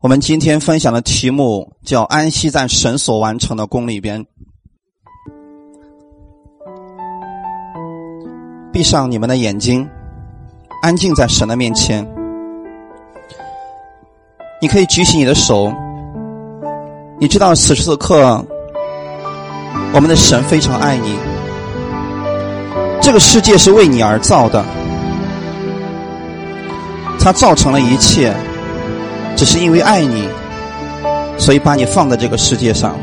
我们今天分享的题目叫“安息在神所完成的功里边”。闭上你们的眼睛，安静在神的面前。你可以举起你的手。你知道此时此刻，我们的神非常爱你。这个世界是为你而造的，他造成了一切。只是因为爱你，所以把你放在这个世界上。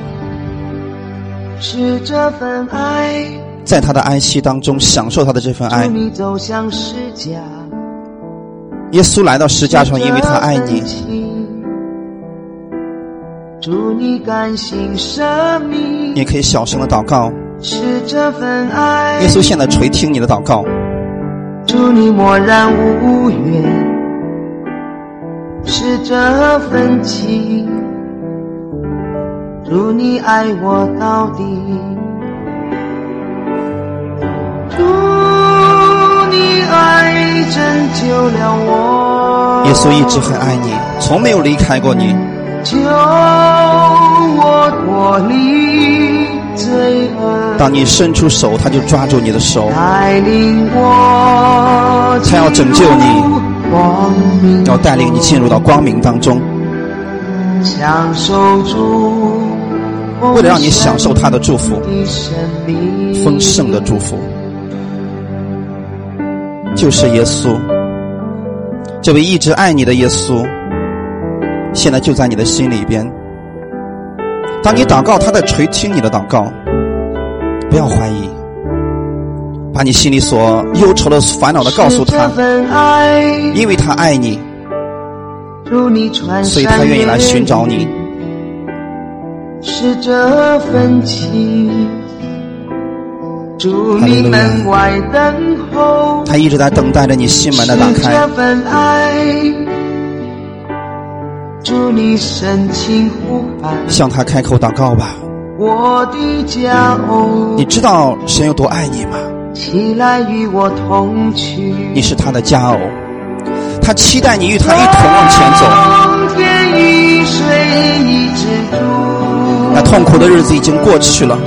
是这份爱，在他的安息当中享受他的这份爱。你走向世家，耶稣来到石架上，因为他爱你。祝你甘心舍命。你可以小声的祷告。是这份爱，耶稣现在垂听你的祷告。祝你默然无怨。是这份情，祝你爱我到底，祝你爱拯救了我。耶稣一直很爱你，从没有离开过你。救我脱离罪恶。当你伸出手，他就抓住你的手，带领我，他要拯救你。要带领你进入到光明当中，享受，为了让你享受他的祝福，丰盛的祝福，就是耶稣，这位一直爱你的耶稣，现在就在你的心里边。当你祷告，他在垂听你的祷告，不要怀疑。把你心里所忧愁的、烦恼的告诉他，因为他爱你，所以他愿意来寻找你。是这份情，祝你门外等候。他一直在等待着你心门的打开。这份爱，祝你深情呼唤。向他开口祷告吧。我的家哦，你知道神有多爱你吗？起来与我同去。你是他的佳偶，他期待你与他一同往前走。那痛苦的日子已经过去了。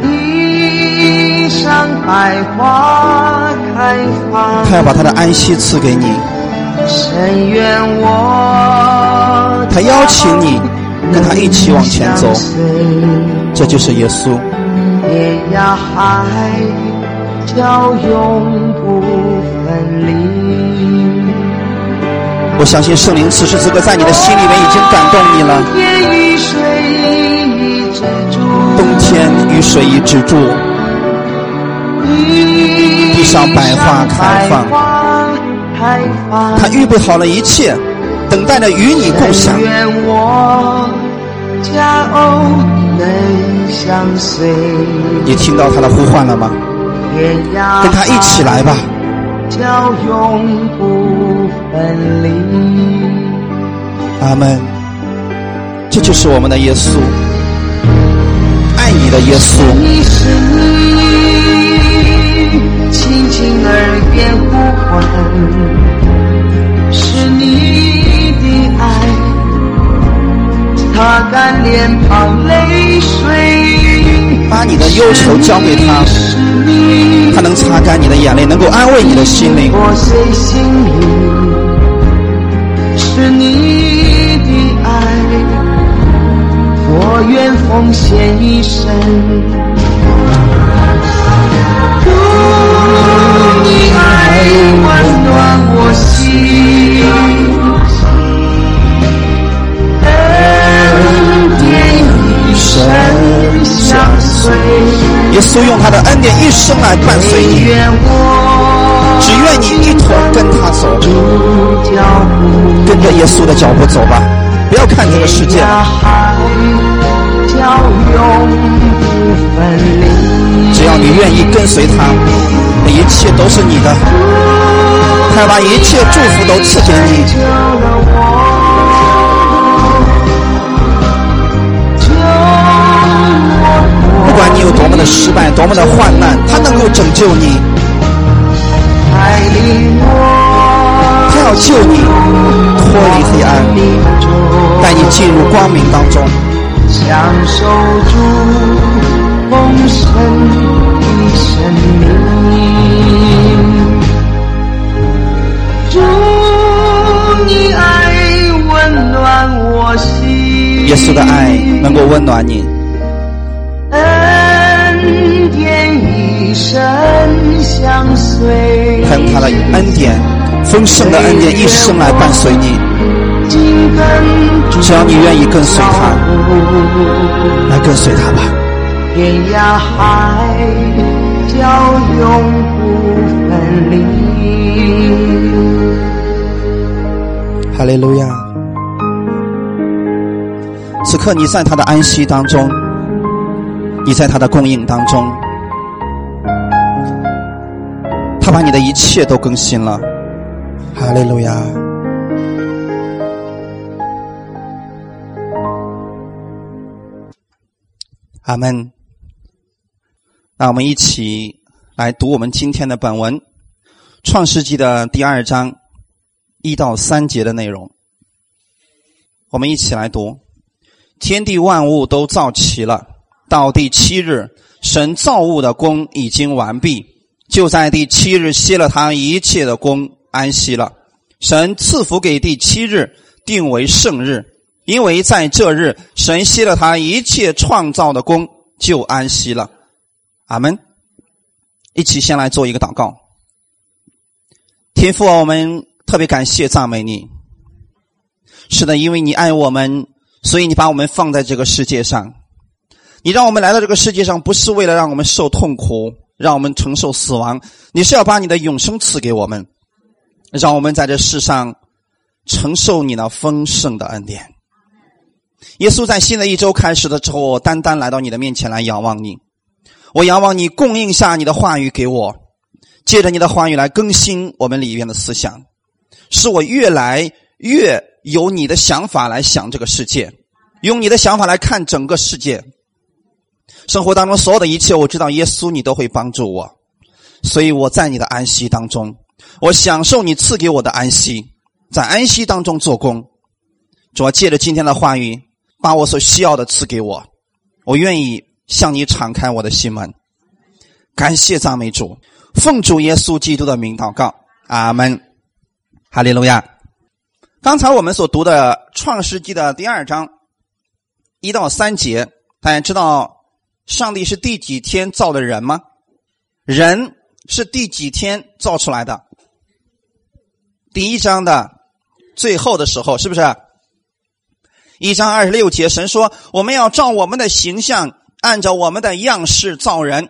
地上百花开放。他要把他的安息赐给你。深愿我。他邀请你跟他一起往前走。这就是耶稣。天涯海角永不分离。我相信圣灵此时此刻在你的心里面已经感动你了。冬天雨水已止住，地上百花开放，他预备好了一切，等待着与你共享。你听到他的呼唤了吗？跟他一起来吧。阿门。这就是我们的耶稣，爱你的耶稣。是你轻轻耳边呼唤，是你的爱。擦干脸庞泪水，把你的忧愁交给他，他能擦干你的眼泪，能够安慰你的心灵。破碎心灵，是你的爱，我愿奉献一生。你爱温暖我心。相随，耶稣用他的恩典一生来伴随你，只愿你一同跟他走，跟着耶稣的脚步走吧，不要看这个世界。只要你愿意跟随他，一切都是你的，他把一切祝福都赐给你。不管你有多么的失败，多么的患难，他能够拯救你。他要救你脱离黑暗。带你进入光明当中。享受主丰盛的生命。主，你爱温暖我心。耶稣的爱能够温暖你，一生相随。他用他的恩典，丰盛的恩典一生来伴随你。只要你愿意跟随他，来跟随他吧。天涯海角永不分离。哈利路亚！此刻你在他的安息当中，你在他的供应当中，他把你的一切都更新了。哈利路亚！阿门。那我们一起来读我们今天的本文，《创世纪》的第二章一到三节的内容。我们一起来读：天地万物都造齐了，到第七日，神造物的功已经完毕，就在第七日歇了他一切的功，安息了。神赐福给第七日，定为圣日，因为在这日，神歇了他一切创造的功，就安息了。阿门。一起先来做一个祷告。天父啊，我们特别感谢赞美你。是的，因为你爱我们，所以你把我们放在这个世界上。你让我们来到这个世界上，不是为了让我们受痛苦，让我们承受死亡，你是要把你的永生赐给我们，让我们在这世上承受你那丰盛的恩典。耶稣在新的一周开始的时候，我单单来到你的面前来仰望你。我仰望你供应下你的话语给我，借着你的话语来更新我们里面的思想，使我越来越有你的想法来想这个世界，用你的想法来看整个世界。生活当中所有的一切，我知道耶稣你都会帮助我，所以我在你的安息当中，我享受你赐给我的安息，在安息当中做工。主要借着今天的话语，把我所需要的赐给我，我愿意。向你敞开我的心门，感谢赞美主，奉主耶稣基督的名祷告，阿门，哈利路亚。刚才我们所读的《创世纪》的第二章一到三节，大家知道上帝是第几天造的人吗？人是第几天造出来的？第一章的最后的时候，是不是？一章二十六节，神说：“我们要照我们的形象。”按照我们的样式造人，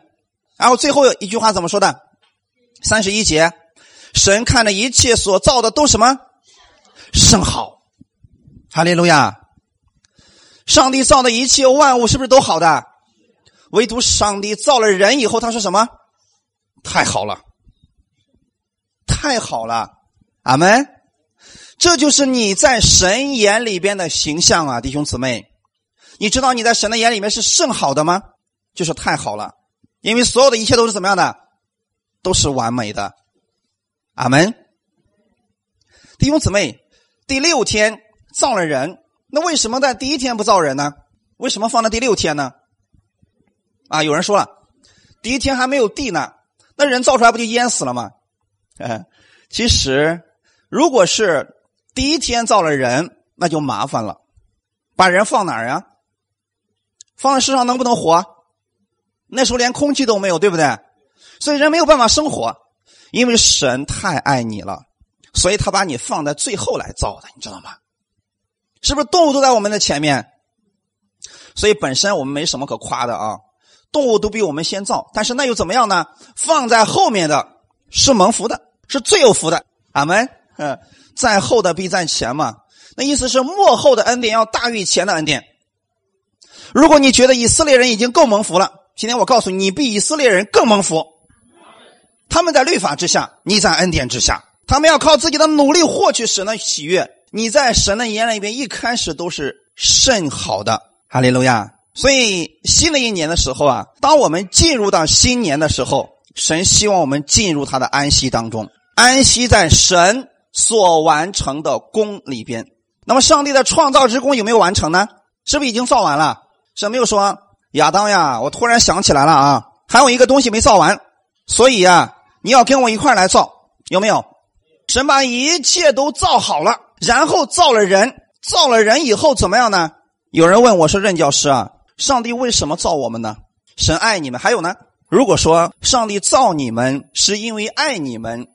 然后最后一句话怎么说的？三十一节，神看着一切所造的都什么甚好，哈利路亚！上帝造的一切万物是不是都好的？唯独上帝造了人以后，他说什么？太好了，太好了，阿门！这就是你在神眼里边的形象啊，弟兄姊妹。你知道你在神的眼里面是甚好的吗？就是太好了，因为所有的一切都是怎么样的，都是完美的。阿门。弟兄姊妹，第六天造了人，那为什么在第一天不造人呢？为什么放在第六天呢？啊，有人说了，第一天还没有地呢，那人造出来不就淹死了吗？哎，其实如果是第一天造了人，那就麻烦了，把人放哪儿呀？放在世上能不能活？那时候连空气都没有，对不对？所以人没有办法生活，因为神太爱你了，所以他把你放在最后来造的，你知道吗？是不是动物都在我们的前面？所以本身我们没什么可夸的啊，动物都比我们先造，但是那又怎么样呢？放在后面的是蒙福的，是最有福的。阿门。嗯，在后的必在前嘛，那意思是幕后的恩典要大于前的恩典。如果你觉得以色列人已经够蒙福了，今天我告诉你，你比以色列人更蒙福。他们在律法之下，你在恩典之下。他们要靠自己的努力获取神的喜悦。你在神的眼里边一开始都是甚好的，哈利路亚。所以新的一年的时候啊，当我们进入到新年的时候，神希望我们进入他的安息当中，安息在神所完成的功里边。那么上帝的创造之功有没有完成呢？是不是已经造完了？神没有说亚当呀，我突然想起来了啊，还有一个东西没造完，所以呀，你要跟我一块来造，有没有？神把一切都造好了，然后造了人，造了人以后怎么样呢？有人问我说：“任教师啊，上帝为什么造我们呢？神爱你们，还有呢？如果说上帝造你们是因为爱你们，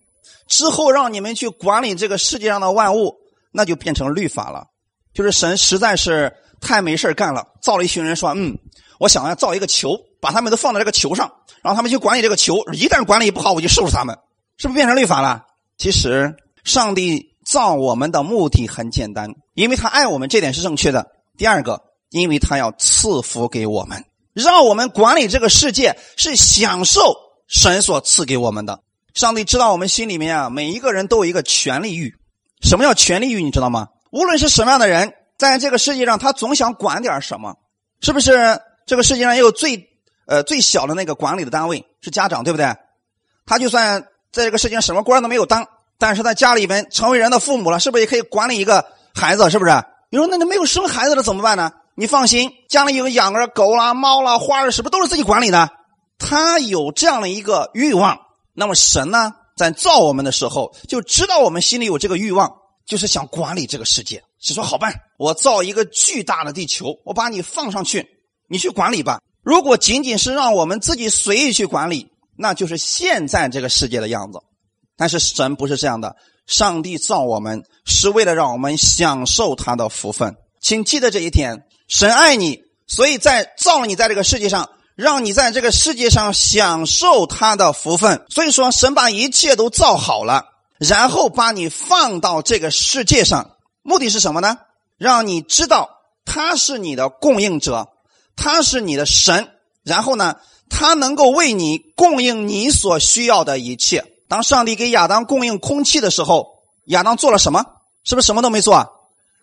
之后让你们去管理这个世界上的万物，那就变成律法了。就是神实在是太没事干了，造了一群人说：嗯，我想要造一个球，把他们都放在这个球上，然后他们去管理这个球。一旦管理不好，我就收拾他们，是不是变成律法了？其实上帝造我们的目的很简单，因为他爱我们，这点是正确的。”第二个，因为他要赐福给我们，让我们管理这个世界，是享受神所赐给我们的。上帝知道我们心里面啊，每一个人都有一个权利欲。什么叫权利欲？你知道吗？无论是什么样的人，在这个世界上，他总想管点什么，是不是？这个世界上也有最呃最小的那个管理的单位是家长，对不对？他就算在这个世界上什么官都没有当，但是在家里边成为人的父母了，是不是也可以管理一个孩子？是不是？你说那你没有生孩子了怎么办呢？你放心，家里有养个狗啦、猫啦、花儿，是不是都是自己管理的？他有这样的一个欲望，那么神呢，在造我们的时候就知道我们心里有这个欲望，就是想管理这个世界。是说好办，我造一个巨大的地球，我把你放上去，你去管理吧。如果仅仅是让我们自己随意去管理，那就是现在这个世界的样子。但是神不是这样的。上帝造我们是为了让我们享受他的福分，请记得这一点。神爱你，所以在造你在这个世界上，让你在这个世界上享受他的福分。所以说，神把一切都造好了，然后把你放到这个世界上，目的是什么呢？让你知道他是你的供应者，他是你的神，然后呢，他能够为你供应你所需要的一切。当上帝给亚当供应空气的时候，亚当做了什么？是不是什么都没做？啊？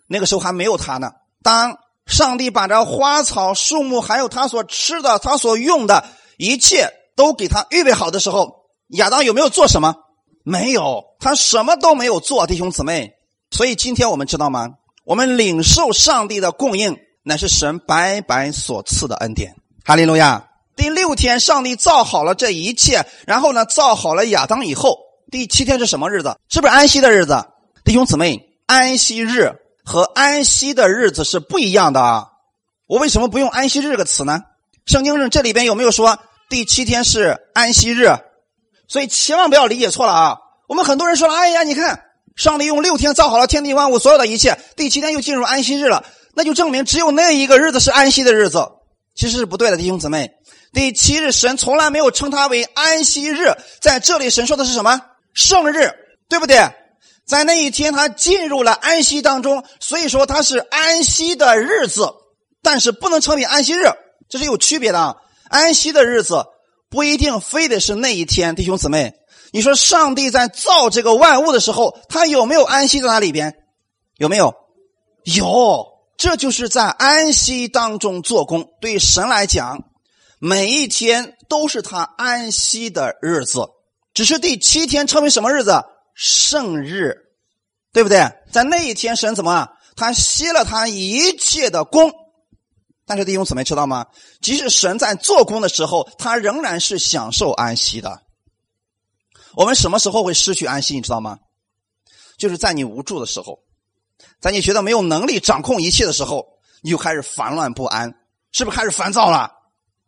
那个时候还没有他呢。当上帝把这花草树木，还有他所吃的、他所用的一切都给他预备好的时候，亚当有没有做什么？没有，他什么都没有做，弟兄姊妹。所以今天我们知道吗？我们领受上帝的供应，乃是神白白所赐的恩典。哈利路亚。第六天，上帝造好了这一切，然后呢，造好了亚当以后，第七天是什么日子？是不是安息的日子？弟兄姊妹，安息日和安息的日子是不一样的啊！我为什么不用安息日这个词呢？圣经上这里边有没有说第七天是安息日？所以千万不要理解错了啊！我们很多人说了，哎呀，你看，上帝用六天造好了天地万物所有的一切，第七天又进入安息日了，那就证明只有那一个日子是安息的日子，其实是不对的，弟兄姊妹。第七日，神从来没有称它为安息日，在这里，神说的是什么？圣日，对不对？在那一天，他进入了安息当中，所以说他是安息的日子，但是不能称为安息日，这是有区别的啊。安息的日子不一定非得是那一天，弟兄姊妹，你说上帝在造这个万物的时候，他有没有安息在那里边？有没有？有，这就是在安息当中做工。对于神来讲。每一天都是他安息的日子，只是第七天称为什么日子？圣日，对不对？在那一天，神怎么？他歇了他一切的功。但是弟兄姊妹知道吗？即使神在做工的时候，他仍然是享受安息的。我们什么时候会失去安息？你知道吗？就是在你无助的时候，在你觉得没有能力掌控一切的时候，你就开始烦乱不安，是不是开始烦躁了？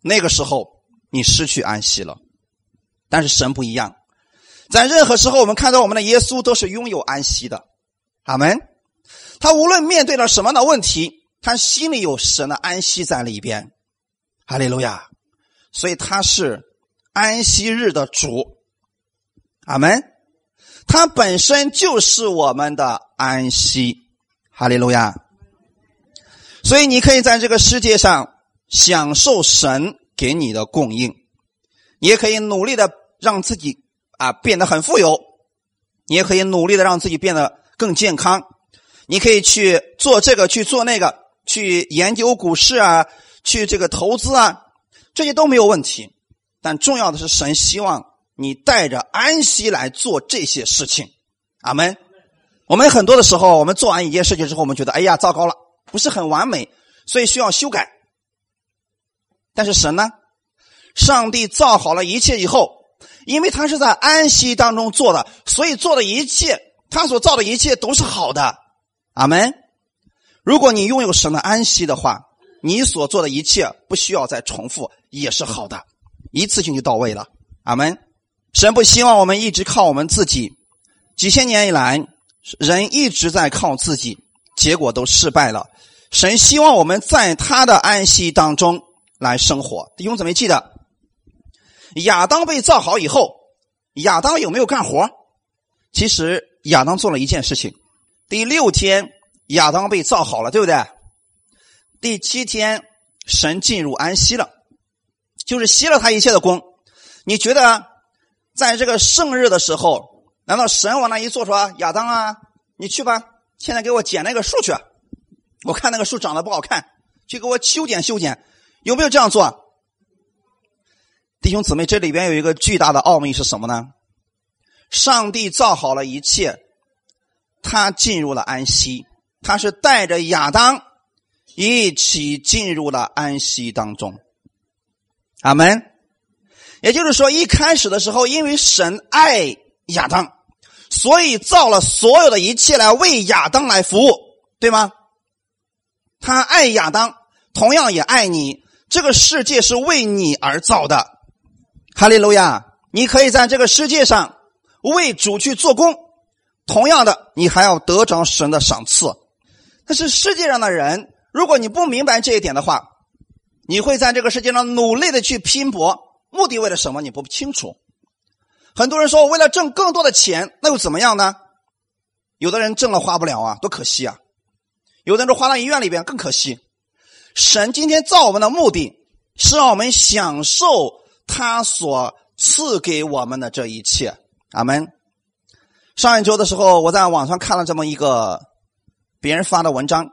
那个时候，你失去安息了。但是神不一样，在任何时候，我们看到我们的耶稣都是拥有安息的。阿门。他无论面对了什么样的问题，他心里有神的安息在里边。哈利路亚。所以他是安息日的主。阿门。他本身就是我们的安息。哈利路亚。所以你可以在这个世界上。享受神给你的供应，你也可以努力的让自己啊变得很富有，你也可以努力的让自己变得更健康，你可以去做这个去做那个，去研究股市啊，去这个投资啊，这些都没有问题。但重要的是，神希望你带着安息来做这些事情。阿门。我们很多的时候，我们做完一件事情之后，我们觉得哎呀糟糕了，不是很完美，所以需要修改。但是神呢？上帝造好了一切以后，因为他是在安息当中做的，所以做的一切，他所造的一切都是好的。阿门。如果你拥有神的安息的话，你所做的一切不需要再重复，也是好的，一次性就到位了。阿门。神不希望我们一直靠我们自己，几千年以来，人一直在靠自己，结果都失败了。神希望我们在他的安息当中来生活。弟兄姊妹，记得亚当被造好以后，亚当有没有干活？其实亚当做了一件事情。第六天，亚当被造好了，对不对？第七天，神进入安息了，就是歇了他一切的功。你觉得，在这个圣日的时候，难道神往那一坐说：“亚当啊，你去吧，现在给我剪那个树去。我看那个树长得不好看，去给我修剪修剪。”有没有这样做？弟兄姊妹，这里边有一个巨大的奥秘是什么呢？上帝造好了一切，他进入了安息，他是带着亚当。一起进入了安息当中，阿门。也就是说，一开始的时候，因为神爱亚当，所以造了所有的一切来为亚当来服务，对吗？他爱亚当，同样也爱你。这个世界是为你而造的，哈利路亚！你可以在这个世界上为主去做工，同样的，你还要得着神的赏赐。但是世界上的人。如果你不明白这一点的话，你会在这个世界上努力的去拼搏，目的为了什么？你不清楚。很多人说，我为了挣更多的钱，那又怎么样呢？有的人挣了花不了啊，多可惜啊！有的人说花到医院里边更可惜。神今天造我们的目的是让我们享受他所赐给我们的这一切。阿门。上一周的时候，我在网上看了这么一个别人发的文章。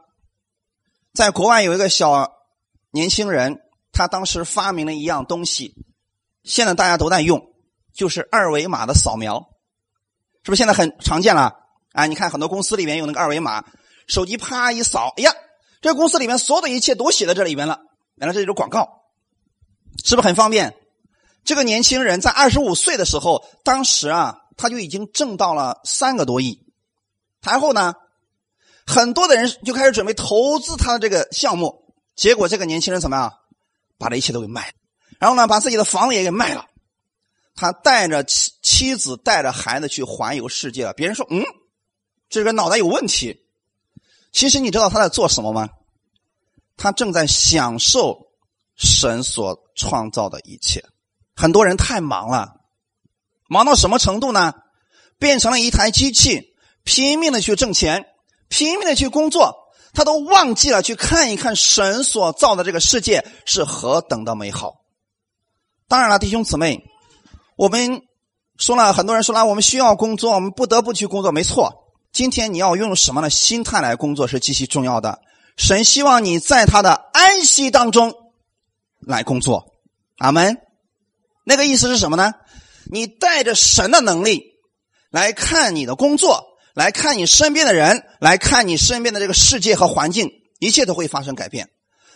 在国外有一个小年轻人，他当时发明了一样东西，现在大家都在用，就是二维码的扫描，是不是现在很常见了？啊，你看很多公司里面用那个二维码，手机啪一扫，哎呀，这个公司里面所有的一切都写在这里边了，原来这就是广告，是不是很方便？这个年轻人在二十五岁的时候，当时啊，他就已经挣到了三个多亿，然后呢？很多的人就开始准备投资他的这个项目，结果这个年轻人怎么样？把这一切都给卖了，然后呢，把自己的房子也给卖了。他带着妻妻子，带着孩子去环游世界了。别人说：“嗯，这个脑袋有问题。”其实你知道他在做什么吗？他正在享受神所创造的一切。很多人太忙了，忙到什么程度呢？变成了一台机器，拼命的去挣钱。拼命的去工作，他都忘记了去看一看神所造的这个世界是何等的美好。当然了，弟兄姊妹，我们说了很多人说了，我们需要工作，我们不得不去工作，没错。今天你要用什么样的心态来工作是极其重要的。神希望你在他的安息当中来工作，阿门。那个意思是什么呢？你带着神的能力来看你的工作。来看你身边的人，来看你身边的这个世界和环境，一切都会发生改变。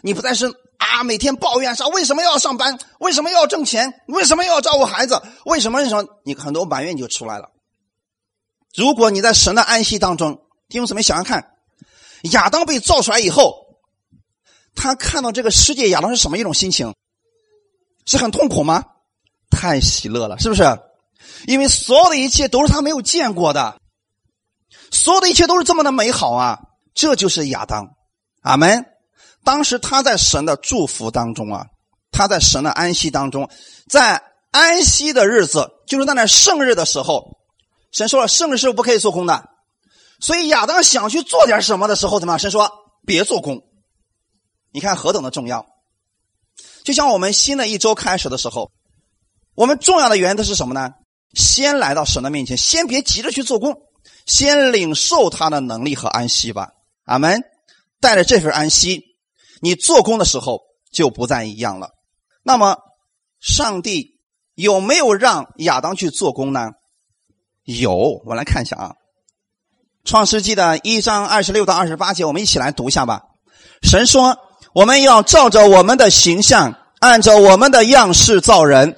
你不再是啊，每天抱怨说为什么要上班，为什么要挣钱，为什么要照顾孩子，为什么为什么？你很多埋怨就出来了。如果你在神的安息当中，弟兄姊妹想想看，亚当被造出来以后，他看到这个世界，亚当是什么一种心情？是很痛苦吗？太喜乐了，是不是？因为所有的一切都是他没有见过的。所有的一切都是这么的美好啊！这就是亚当，阿门。当时他在神的祝福当中啊，他在神的安息当中，在安息的日子，就是在那圣日的时候，神说了，圣日是不可以做工的。所以亚当想去做点什么的时候，怎么？神说别做工。你看何等的重要！就像我们新的一周开始的时候，我们重要的原则是什么呢？先来到神的面前，先别急着去做工。先领受他的能力和安息吧，阿门。带着这份安息，你做工的时候就不再一样了。那么，上帝有没有让亚当去做工呢？有，我来看一下啊。创世纪的一章二十六到二十八节，我们一起来读一下吧。神说：“我们要照着我们的形象，按照我们的样式造人，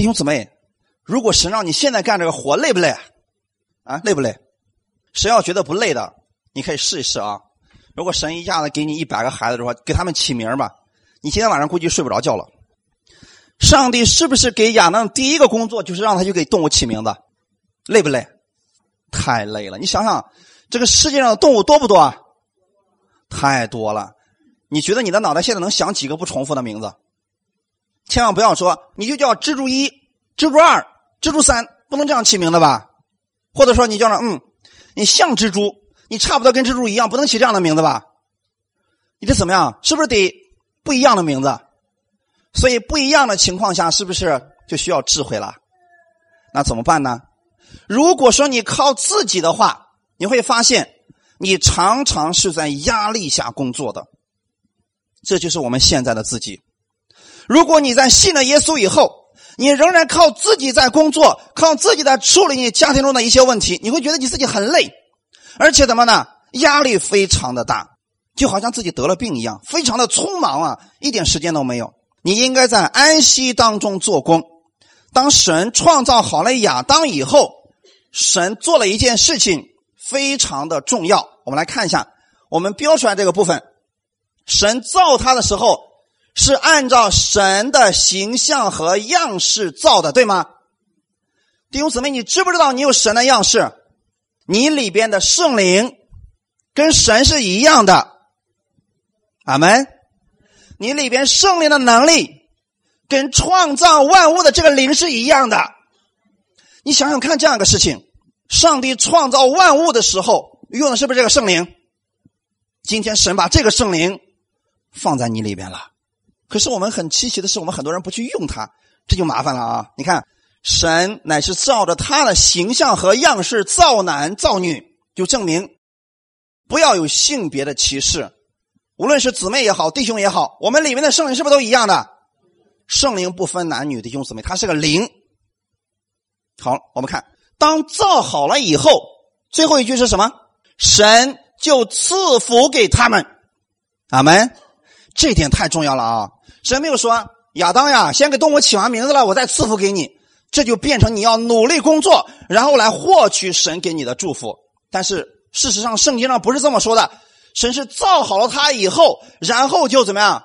弟兄姊妹，如果神让你现在干这个活，累不累？啊，累不累？谁要觉得不累的，你可以试一试啊。如果神一下子给你一百个孩子的话，给他们起名吧，你今天晚上估计睡不着觉了。上帝是不是给亚当第一个工作就是让他去给动物起名字？累不累？太累了！你想想，这个世界上的动物多不多？啊？太多了！你觉得你的脑袋现在能想几个不重复的名字？千万不要说你就叫蜘蛛一、蜘蛛二、蜘蛛三，不能这样起名字吧？或者说你叫上嗯，你像蜘蛛，你差不多跟蜘蛛一样，不能起这样的名字吧？你得怎么样？是不是得不一样的名字？所以不一样的情况下，是不是就需要智慧了？那怎么办呢？如果说你靠自己的话，你会发现你常常是在压力下工作的。这就是我们现在的自己。如果你在信了耶稣以后，你仍然靠自己在工作，靠自己在处理你家庭中的一些问题，你会觉得你自己很累，而且怎么呢？压力非常的大，就好像自己得了病一样，非常的匆忙啊，一点时间都没有。你应该在安息当中做工。当神创造好了亚当以后，神做了一件事情，非常的重要。我们来看一下，我们标出来这个部分。神造他的时候，是按照神的形象和样式造的，对吗？弟兄姊妹，你知不知道你有神的样式？你里边的圣灵跟神是一样的。阿门。你里边圣灵的能力，跟创造万物的这个灵是一样的。你想想看，这样一个事情：上帝创造万物的时候，用的是不是这个圣灵？今天神把这个圣灵放在你里边了。可是我们很稀奇的是，我们很多人不去用它，这就麻烦了啊！你看，神乃是照着他的形象和样式造男造女，就证明不要有性别的歧视。无论是姊妹也好，弟兄也好，我们里面的圣灵是不是都一样的？圣灵不分男女，弟兄姊妹，它是个灵。好，我们看，当造好了以后，最后一句是什么？神就赐福给他们。阿门。这点太重要了啊！神没有说亚当呀，先给动物起完名字了，我再赐福给你。这就变成你要努力工作，然后来获取神给你的祝福。但是事实上，圣经上不是这么说的。神是造好了他以后，然后就怎么样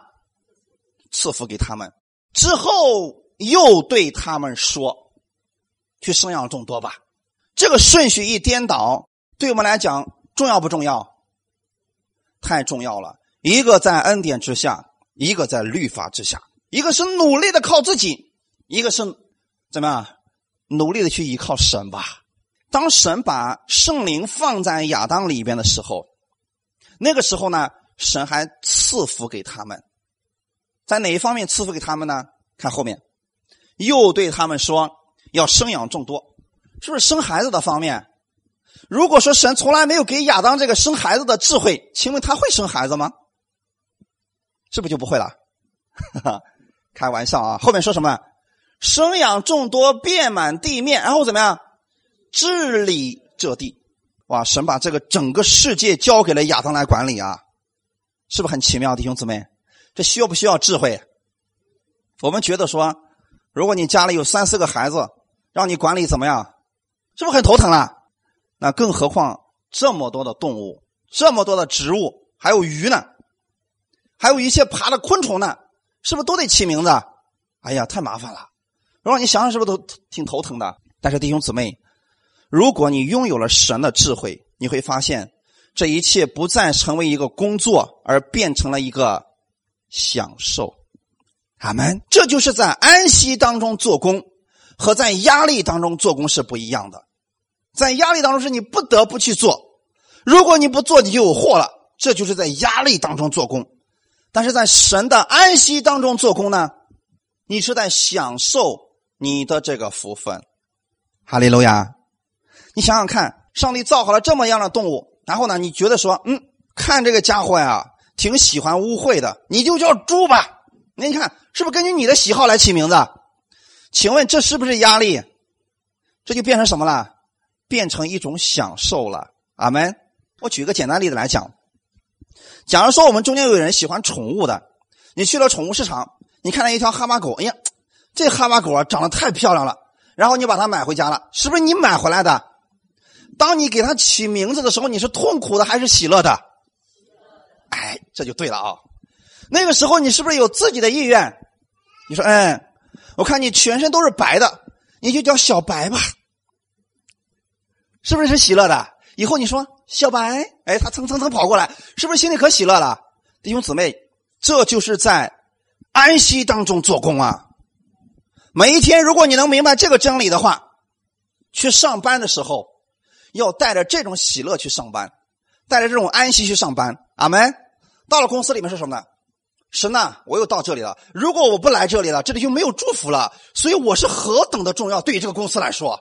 赐福给他们，之后又对他们说：“去生养众多吧。”这个顺序一颠倒，对我们来讲重要不重要？太重要了！一个在恩典之下，一个在律法之下，一个是努力的靠自己，一个是怎么样努力的去依靠神吧。当神把圣灵放在亚当里边的时候。那个时候呢，神还赐福给他们，在哪一方面赐福给他们呢？看后面，又对他们说要生养众多，是不是生孩子的方面？如果说神从来没有给亚当这个生孩子的智慧，请问他会生孩子吗？是不是就不会了？开玩笑啊！后面说什么？生养众多，遍满地面，然后怎么样？治理这地。哇！神把这个整个世界交给了亚当来管理啊，是不是很奇妙，弟兄姊妹？这需要不需要智慧？我们觉得说，如果你家里有三四个孩子，让你管理怎么样？是不是很头疼啊？那更何况这么多的动物，这么多的植物，还有鱼呢，还有一些爬的昆虫呢，是不是都得起名字？哎呀，太麻烦了！如果你想想，是不是都挺头疼的？但是弟兄姊妹。如果你拥有了神的智慧，你会发现这一切不再成为一个工作，而变成了一个享受。阿门。这就是在安息当中做工，和在压力当中做工是不一样的。在压力当中是你不得不去做。如果你不做，你就有祸了。这就是在压力当中做工。但是在神的安息当中做工呢，你是在享受你的这个福分。哈利路亚！你想想看，上帝造好了这么样的动物，然后呢，你觉得说，嗯，看这个家伙呀，挺喜欢污秽的，你就叫猪吧。那你看，是不是根据你的喜好来起名字？请问这是不是压力？这就变成什么了？变成一种享受了。阿门。我举个简单例子来讲。假如说我们中间有人喜欢宠物的，你去了宠物市场，你看到一条哈巴狗，哎呀，这哈巴狗啊长得太漂亮了，然后你把它买回家了，是不是你买回来的？当你给它起名字的时候，你是痛苦的还是喜乐的？哎，这就对了啊！那个时候你是不是有自己的意愿？你说，嗯，我看你全身都是白的，你就叫小白吧，是不是是喜乐的？以后你说。小白，哎，他蹭蹭蹭跑过来，是不是心里可喜乐了？弟兄姊妹，这就是在安息当中做工啊！每一天，如果你能明白这个真理的话，去上班的时候要带着这种喜乐去上班，带着这种安息去上班。阿门。到了公司里面是什么呢？神呐，我又到这里了。如果我不来这里了，这里就没有祝福了。所以我是何等的重要，对于这个公司来说，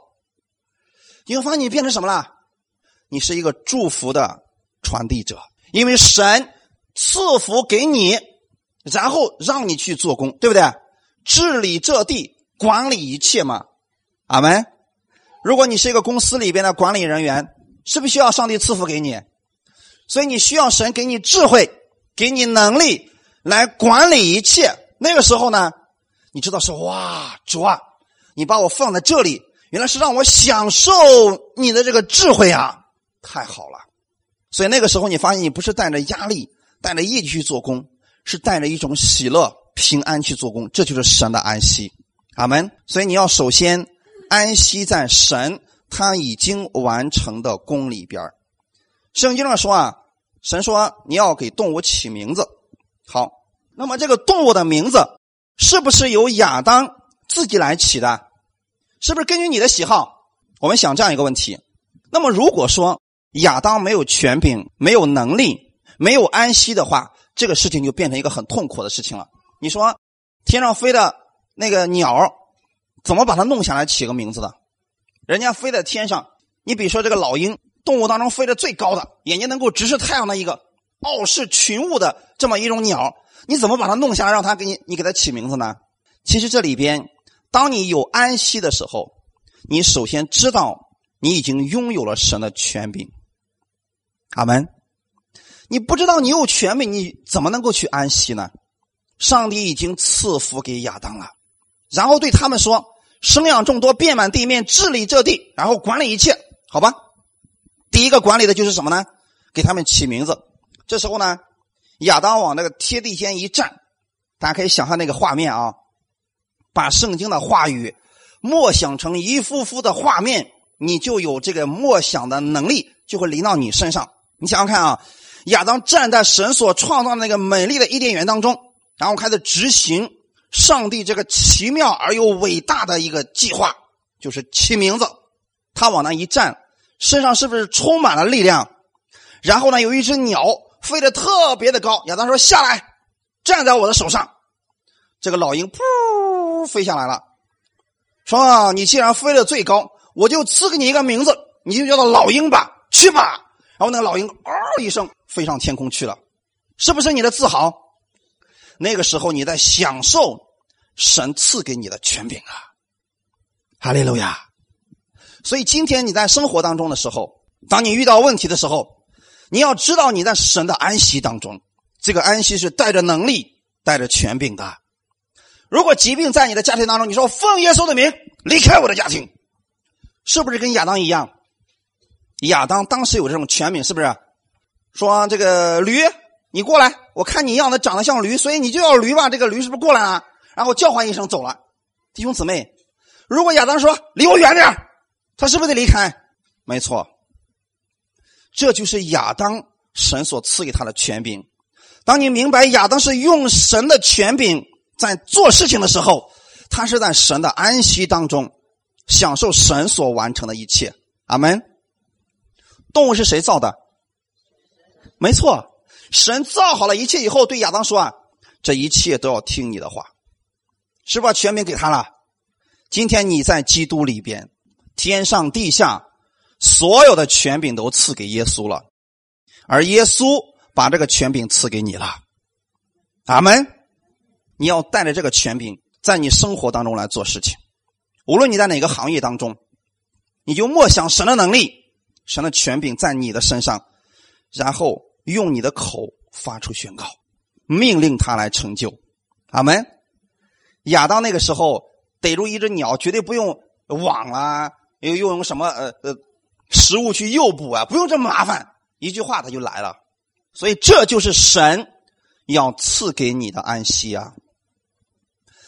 你会发现你变成什么了？你是一个祝福的传递者，因为神赐福给你，然后让你去做工，对不对？治理这地，管理一切嘛。阿门。如果你是一个公司里边的管理人员，是不是需要上帝赐福给你？所以你需要神给你智慧，给你能力来管理一切。那个时候呢，你知道是哇，主啊，你把我放在这里，原来是让我享受你的这个智慧啊。太好了，所以那个时候你发现你不是带着压力、带着业绩去做工，是带着一种喜乐、平安去做工，这就是神的安息。阿门。所以你要首先安息在神他已经完成的功里边圣经上说啊，神说你要给动物起名字。好，那么这个动物的名字是不是由亚当自己来起的？是不是根据你的喜好？我们想这样一个问题。那么如果说，亚当没有权柄，没有能力，没有安息的话，这个事情就变成一个很痛苦的事情了。你说，天上飞的那个鸟，怎么把它弄下来起个名字的？人家飞在天上，你比如说这个老鹰，动物当中飞得最高的，眼睛能够直视太阳的一个傲视群物的这么一种鸟，你怎么把它弄下来，让它给你，你给它起名字呢？其实这里边，当你有安息的时候，你首先知道你已经拥有了神的权柄。阿门。你不知道你有权柄，你怎么能够去安息呢？上帝已经赐福给亚当了，然后对他们说：“生养众多，遍满地面，治理这地，然后管理一切。”好吧。第一个管理的就是什么呢？给他们起名字。这时候呢，亚当往那个贴地间一站，大家可以想象那个画面啊，把圣经的话语默想成一幅幅的画面，你就有这个默想的能力，就会临到你身上。你想想看啊，亚当站在神所创造的那个美丽的伊甸园当中，然后开始执行上帝这个奇妙而又伟大的一个计划，就是起名字。他往那一站，身上是不是充满了力量？然后呢，有一只鸟飞得特别的高，亚当说：“下来，站在我的手上。”这个老鹰噗飞下来了，说：“你既然飞得最高，我就赐给你一个名字，你就叫做老鹰吧，去吧。”然后那个老鹰嗷一声飞上天空去了，是不是你的自豪？那个时候你在享受神赐给你的权柄啊！哈利路亚！所以今天你在生活当中的时候，当你遇到问题的时候，你要知道你在神的安息当中，这个安息是带着能力、带着权柄的。如果疾病在你的家庭当中，你说奉耶稣的名离开我的家庭，是不是跟亚当一样？亚当当时有这种权柄，是不是？说这个驴，你过来，我看你样子长得像驴，所以你就要驴吧。这个驴是不是过来了？然后叫唤一声走了。弟兄姊妹，如果亚当说离我远点他是不是得离开？没错，这就是亚当神所赐给他的权柄。当你明白亚当是用神的权柄在做事情的时候，他是在神的安息当中享受神所完成的一切。阿门。动物是谁造的？没错，神造好了一切以后，对亚当说啊，这一切都要听你的话，是把权柄给他了。今天你在基督里边，天上地下所有的权柄都赐给耶稣了，而耶稣把这个权柄赐给你了。阿门。你要带着这个权柄，在你生活当中来做事情。无论你在哪个行业当中，你就默想神的能力，神的权柄在你的身上，然后用你的口发出宣告，命令他来成就。阿门。亚当那个时候。逮住一只鸟，绝对不用网啊，又用什么呃呃食物去诱捕啊，不用这么麻烦，一句话他就来了。所以这就是神要赐给你的安息啊！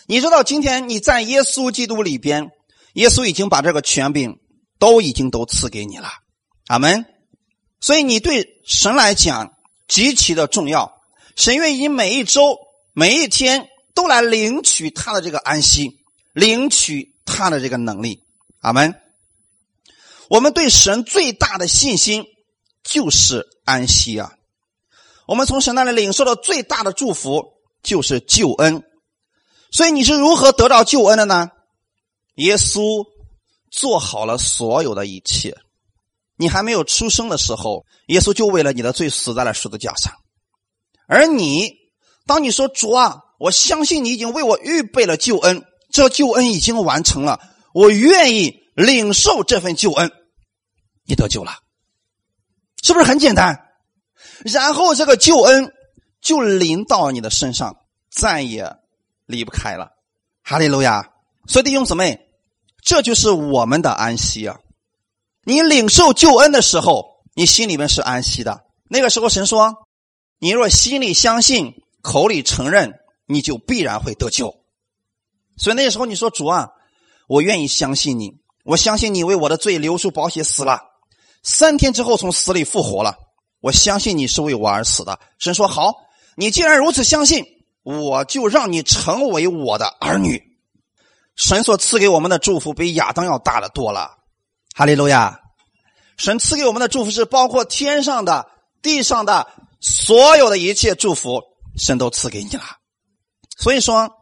你知道，今天你在耶稣基督里边，耶稣已经把这个权柄都已经都赐给你了，阿门。所以你对神来讲极其的重要，神愿意每一周、每一天都来领取他的这个安息。领取他的这个能力，阿门。我们对神最大的信心就是安息啊！我们从神那里领受的最大的祝福就是救恩。所以你是如何得到救恩的呢？耶稣做好了所有的一切。你还没有出生的时候，耶稣就为了你的罪死在了十字架上。而你，当你说主啊，我相信你已经为我预备了救恩。这救恩已经完成了，我愿意领受这份救恩，你得救了，是不是很简单？然后这个救恩就临到你的身上，再也离不开了。哈利路亚！所以弟兄姊妹，这就是我们的安息啊！你领受救恩的时候，你心里面是安息的。那个时候，神说：“你若心里相信，口里承认，你就必然会得救。”所以那时候你说主啊，我愿意相信你，我相信你为我的罪流出宝血死了，三天之后从死里复活了，我相信你是为我而死的。神说好，你既然如此相信，我就让你成为我的儿女。神所赐给我们的祝福比亚当要大的多了，哈利路亚！神赐给我们的祝福是包括天上的、地上的所有的一切祝福，神都赐给你了。所以说。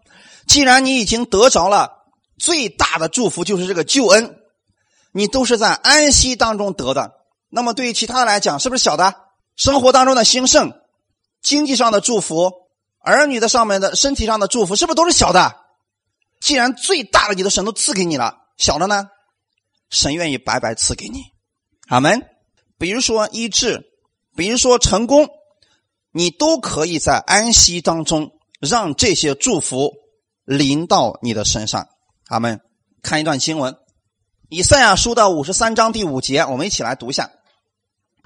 既然你已经得着了最大的祝福，就是这个救恩，你都是在安息当中得的。那么对于其他的来讲，是不是小的？生活当中的兴盛、经济上的祝福、儿女的上面的身体上的祝福，是不是都是小的？既然最大的你的神都赐给你了，小的呢？神愿意白白赐给你，阿门。比如说医治，比如说成功，你都可以在安息当中让这些祝福。临到你的身上，阿门。看一段经文，《以赛亚书》的五十三章第五节，我们一起来读一下。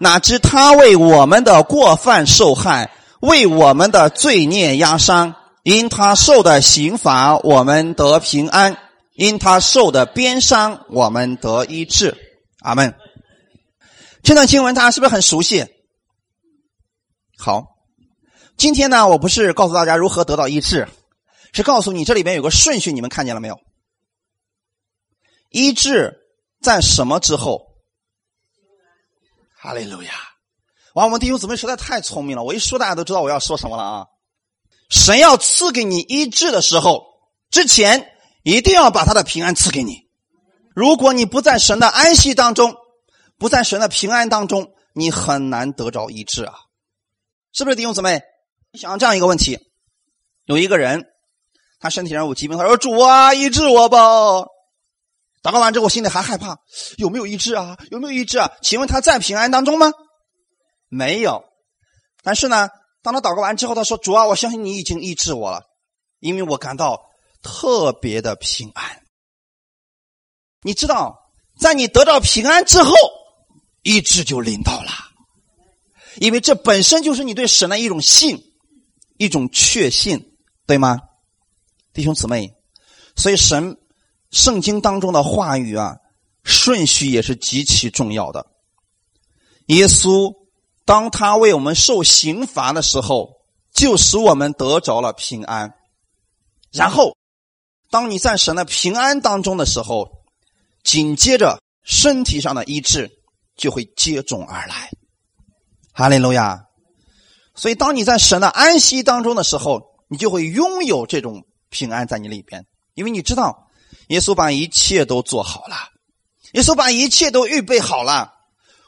哪知他为我们的过犯受害，为我们的罪孽压伤。因他受的刑罚，我们得平安；因他受的鞭伤，我们得医治。阿门。这段经文大家是不是很熟悉？好，今天呢，我不是告诉大家如何得到医治。是告诉你，这里边有个顺序，你们看见了没有？医治在什么之后？哈利路亚！哇，我们弟兄姊妹实在太聪明了，我一说大家都知道我要说什么了啊！神要赐给你医治的时候，之前一定要把他的平安赐给你。如果你不在神的安息当中，不在神的平安当中，你很难得着医治啊！是不是弟兄姊妹？你想这样一个问题：有一个人。他身体上有疾病，他说：“主啊，医治我吧！”祷告完之后，心里还害怕，有没有医治啊？有没有医治啊？请问他在平安当中吗？没有。但是呢，当他祷告完之后，他说：“主啊，我相信你已经医治我了，因为我感到特别的平安。”你知道，在你得到平安之后，医治就临到了，因为这本身就是你对神的一种信，一种确信，对吗？弟兄姊妹，所以神圣经当中的话语啊，顺序也是极其重要的。耶稣当他为我们受刑罚的时候，就使我们得着了平安。然后，当你在神的平安当中的时候，紧接着身体上的医治就会接踵而来。哈利路亚！所以，当你在神的安息当中的时候，你就会拥有这种平安在你里边，因为你知道，耶稣把一切都做好了，耶稣把一切都预备好了，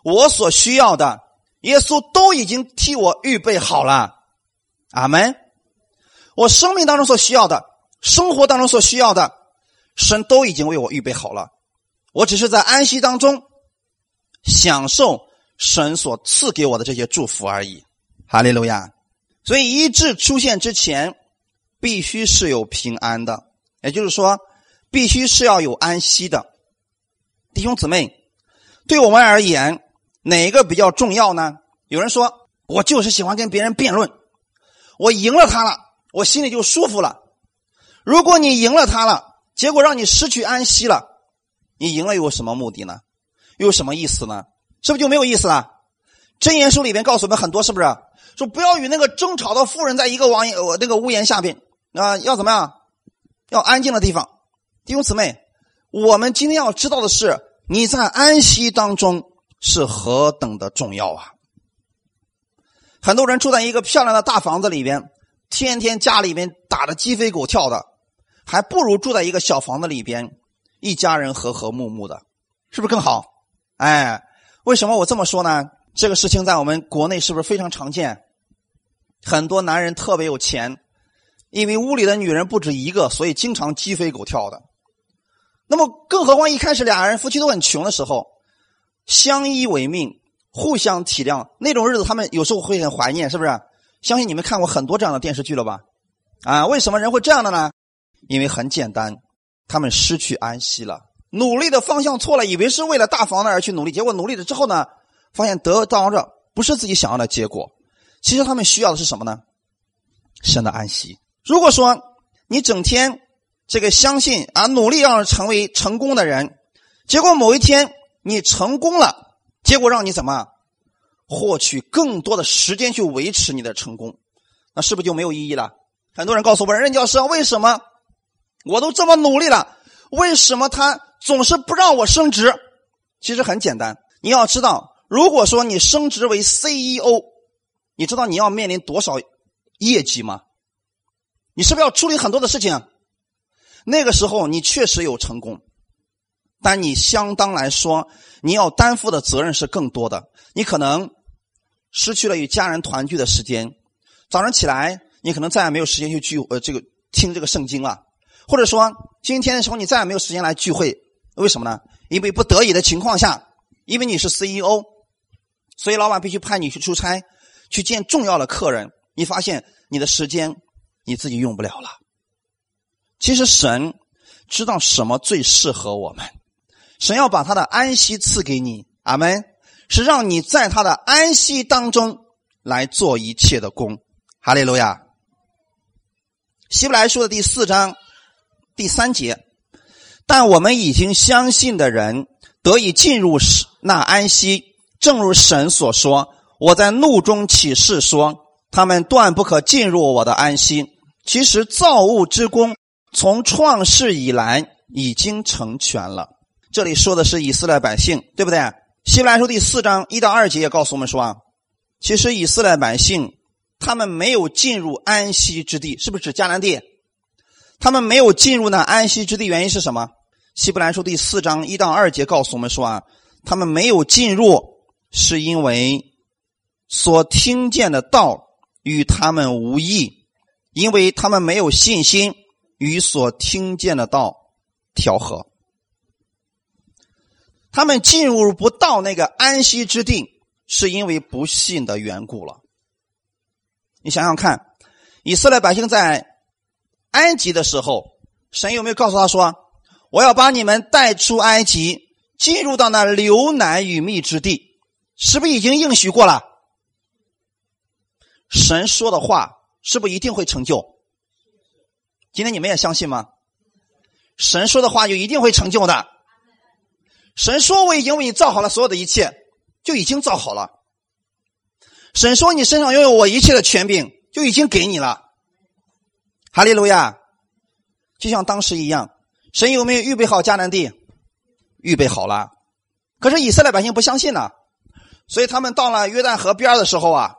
我所需要的，耶稣都已经替我预备好了。阿门。我生命当中所需要的，生活当中所需要的，神都已经为我预备好了。我只是在安息当中享受神所赐给我的这些祝福而已。哈利路亚！所以医治出现之前，必须是有平安的，也就是说，必须是要有安息的。弟兄姊妹，对我们而言，哪个比较重要呢？有人说，我就是喜欢跟别人辩论，我赢了他了，我心里就舒服了。如果你赢了他了，结果让你失去安息了。你赢了有什么目的呢？有什么意思呢？是不是就没有意思了？真言书里面告诉我们很多，是不是？说不要与那个争吵的妇人在一个网我那个屋檐下边啊，要怎么样？要安静的地方。弟兄姊妹，我们今天要知道的是，你在安息当中是何等的重要啊！很多人住在一个漂亮的大房子里边，天天家里面打的鸡飞狗跳的，还不如住在一个小房子里边。一家人和和睦睦的，是不是更好？哎，为什么我这么说呢？这个事情在我们国内是不是非常常见？很多男人特别有钱，因为屋里的女人不止一个，所以经常鸡飞狗跳的。那么，更何况一开始俩人夫妻都很穷的时候，相依为命，互相体谅，那种日子他们有时候会很怀念，是不是？相信你们看过很多这样的电视剧了吧？啊，为什么人会这样的呢？因为很简单。他们失去安息了，努力的方向错了，以为是为了大房子而去努力，结果努力了之后呢，发现得到着不是自己想要的结果。其实他们需要的是什么呢？神的安息。如果说你整天这个相信啊，努力让成为成功的人，结果某一天你成功了，结果让你怎么获取更多的时间去维持你的成功，那是不是就没有意义了？很多人告诉我，任教师为什么？我都这么努力了，为什么他总是不让我升职？其实很简单，你要知道，如果说你升职为 CEO，你知道你要面临多少业绩吗？你是不是要处理很多的事情？那个时候你确实有成功，但你相当来说，你要担负的责任是更多的。你可能失去了与家人团聚的时间，早上起来你可能再也没有时间去聚呃这个听这个圣经了。或者说，今天的时候你再也没有时间来聚会，为什么呢？因为不得已的情况下，因为你是 CEO，所以老板必须派你去出差，去见重要的客人。你发现你的时间你自己用不了了。其实神知道什么最适合我们，神要把他的安息赐给你，阿门，是让你在他的安息当中来做一切的工。哈利路亚。希伯来书的第四章。第三节，但我们已经相信的人得以进入那安息，正如神所说：“我在怒中起誓说，他们断不可进入我的安息。”其实造物之功从创世以来已经成全了。这里说的是以色列百姓，对不对？希伯来书第四章一到二节也告诉我们说啊，其实以色列百姓他们没有进入安息之地，是不是指迦南地？他们没有进入那安息之地，原因是什么？希伯来书第四章一到二节告诉我们说啊，他们没有进入，是因为所听见的道与他们无异，因为他们没有信心与所听见的道调和。他们进入不到那个安息之地，是因为不信的缘故了。你想想看，以色列百姓在。埃及的时候，神有没有告诉他说：“我要把你们带出埃及，进入到那流奶与蜜之地？”是不是已经应许过了？神说的话是不是一定会成就？今天你们也相信吗？神说的话就一定会成就的。神说：“我已经为你造好了所有的一切，就已经造好了。”神说：“你身上拥有我一切的权柄，就已经给你了。”哈利路亚，就像当时一样，神有没有预备好迦南地？预备好了。可是以色列百姓不相信呢，所以他们到了约旦河边的时候啊，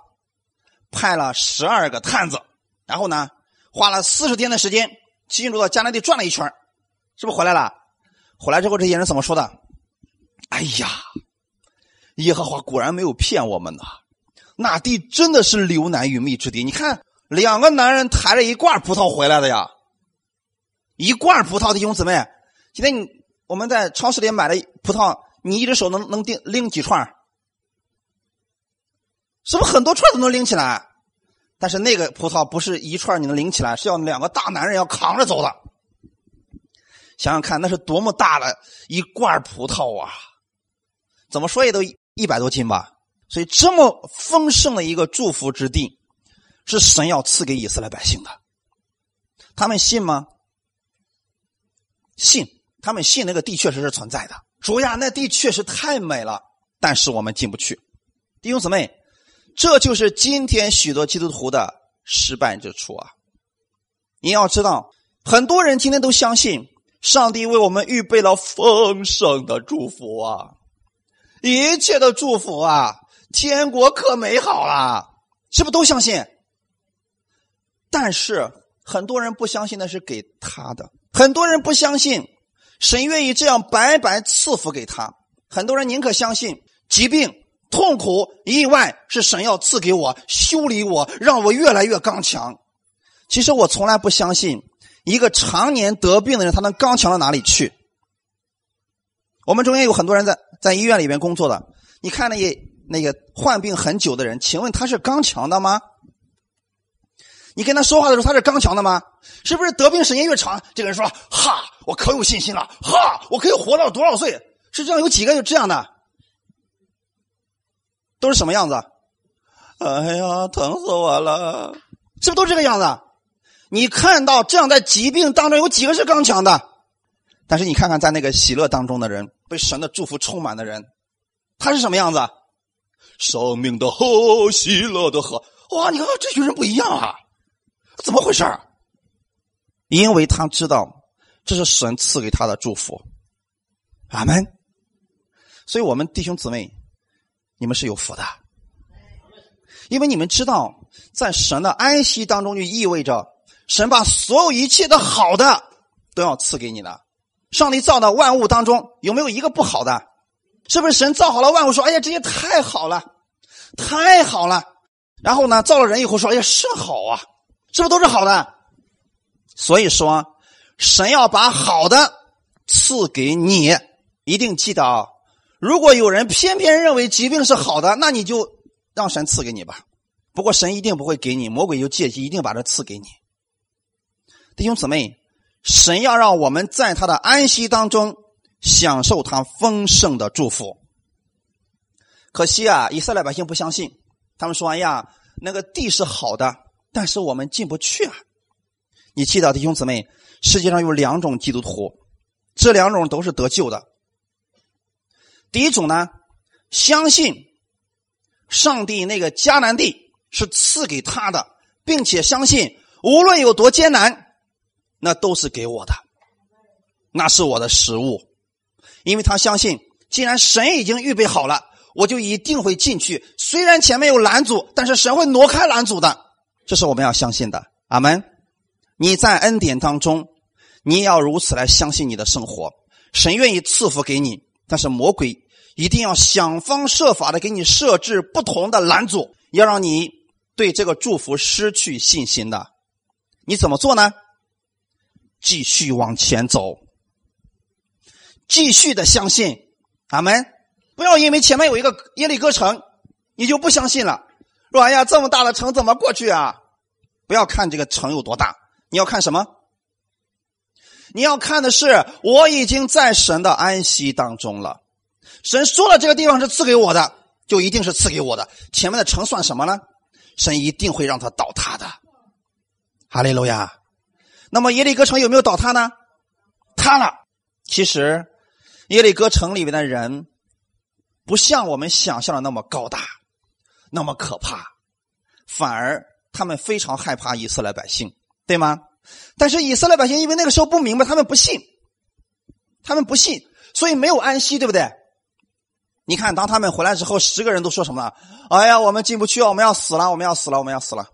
派了十二个探子，然后呢，花了四十天的时间进入到迦南地转了一圈，是不是回来了？回来之后，这些人怎么说的？哎呀，耶和华果然没有骗我们呐，那地真的是流奶与蜜之地。你看，两个男人抬着一罐葡萄回来的呀，一罐葡萄，弟兄姊妹，今天你我们在超市里买的葡萄。你一只手能能拎拎几串？是不是很多串都能拎起来？但是那个葡萄不是一串你能拎起来，是要两个大男人要扛着走的。想想看，那是多么大的一罐葡萄啊！怎么说也都一百多斤吧。所以这么丰盛的一个祝福之地，是神要赐给以色列百姓的。他们信吗？信，他们信那个地确实是存在的。主呀，那地确实太美了，但是我们进不去。弟兄姊妹，这就是今天许多基督徒的失败之处啊！你要知道，很多人今天都相信上帝为我们预备了丰盛的祝福啊，一切的祝福啊，天国可美好了，是不是都相信？但是很多人不相信那是给他的，很多人不相信。神愿意这样白白赐福给他，很多人宁可相信疾病、痛苦、意外是神要赐给我、修理我，让我越来越刚强。其实我从来不相信一个常年得病的人他能刚强到哪里去。我们中间有很多人在在医院里面工作的，你看那些那个患病很久的人，请问他是刚强的吗？你跟他说话的时候，他是刚强的吗？是不是得病时间越长，这个人说：“哈，我可有信心了，哈，我可以活到多少岁？”实际上有几个就这样的，都是什么样子？哎呀，疼死我了！是不是都这个样子？你看到这样在疾病当中有几个是刚强的？但是你看看在那个喜乐当中的人，被神的祝福充满的人，他是什么样子？生命的河，喜乐的河。哇，你看这群人不一样啊！怎么回事因为他知道这是神赐给他的祝福，阿门。所以，我们弟兄姊妹，你们是有福的，因为你们知道，在神的安息当中，就意味着神把所有一切的好的都要赐给你的。上帝造的万物当中有没有一个不好的？是不是神造好了万物，说：“哎呀，这些太好了，太好了。”然后呢，造了人以后说：“哎呀，是好啊。”是不都是好的？所以说，神要把好的赐给你，一定记得啊！如果有人偏偏认为疾病是好的，那你就让神赐给你吧。不过神一定不会给你，魔鬼就借机一定把这赐给你。弟兄姊妹，神要让我们在他的安息当中享受他丰盛的祝福。可惜啊，以色列百姓不相信，他们说：“哎呀，那个地是好的。”但是我们进不去啊！你记得弟兄姊妹，世界上有两种基督徒，这两种都是得救的。第一种呢，相信上帝那个迦南地是赐给他的，并且相信无论有多艰难，那都是给我的，那是我的食物，因为他相信，既然神已经预备好了，我就一定会进去。虽然前面有拦阻，但是神会挪开拦阻的。这是我们要相信的，阿门。你在恩典当中，你要如此来相信你的生活。神愿意赐福给你，但是魔鬼一定要想方设法的给你设置不同的拦阻，要让你对这个祝福失去信心的。你怎么做呢？继续往前走，继续的相信，阿门。不要因为前面有一个耶利哥城，你就不相信了。说：“哎呀，这么大的城怎么过去啊？”不要看这个城有多大，你要看什么？你要看的是我已经在神的安息当中了。神说了，这个地方是赐给我的，就一定是赐给我的。前面的城算什么呢？神一定会让它倒塌的。哈利路亚。那么耶利哥城有没有倒塌呢？塌了。其实耶利哥城里面的人不像我们想象的那么高大，那么可怕，反而。他们非常害怕以色列百姓，对吗？但是以色列百姓因为那个时候不明白，他们不信，他们不信，所以没有安息，对不对？你看，当他们回来之后，十个人都说什么了？哎呀，我们进不去，我们要死了，我们要死了，我们要死了。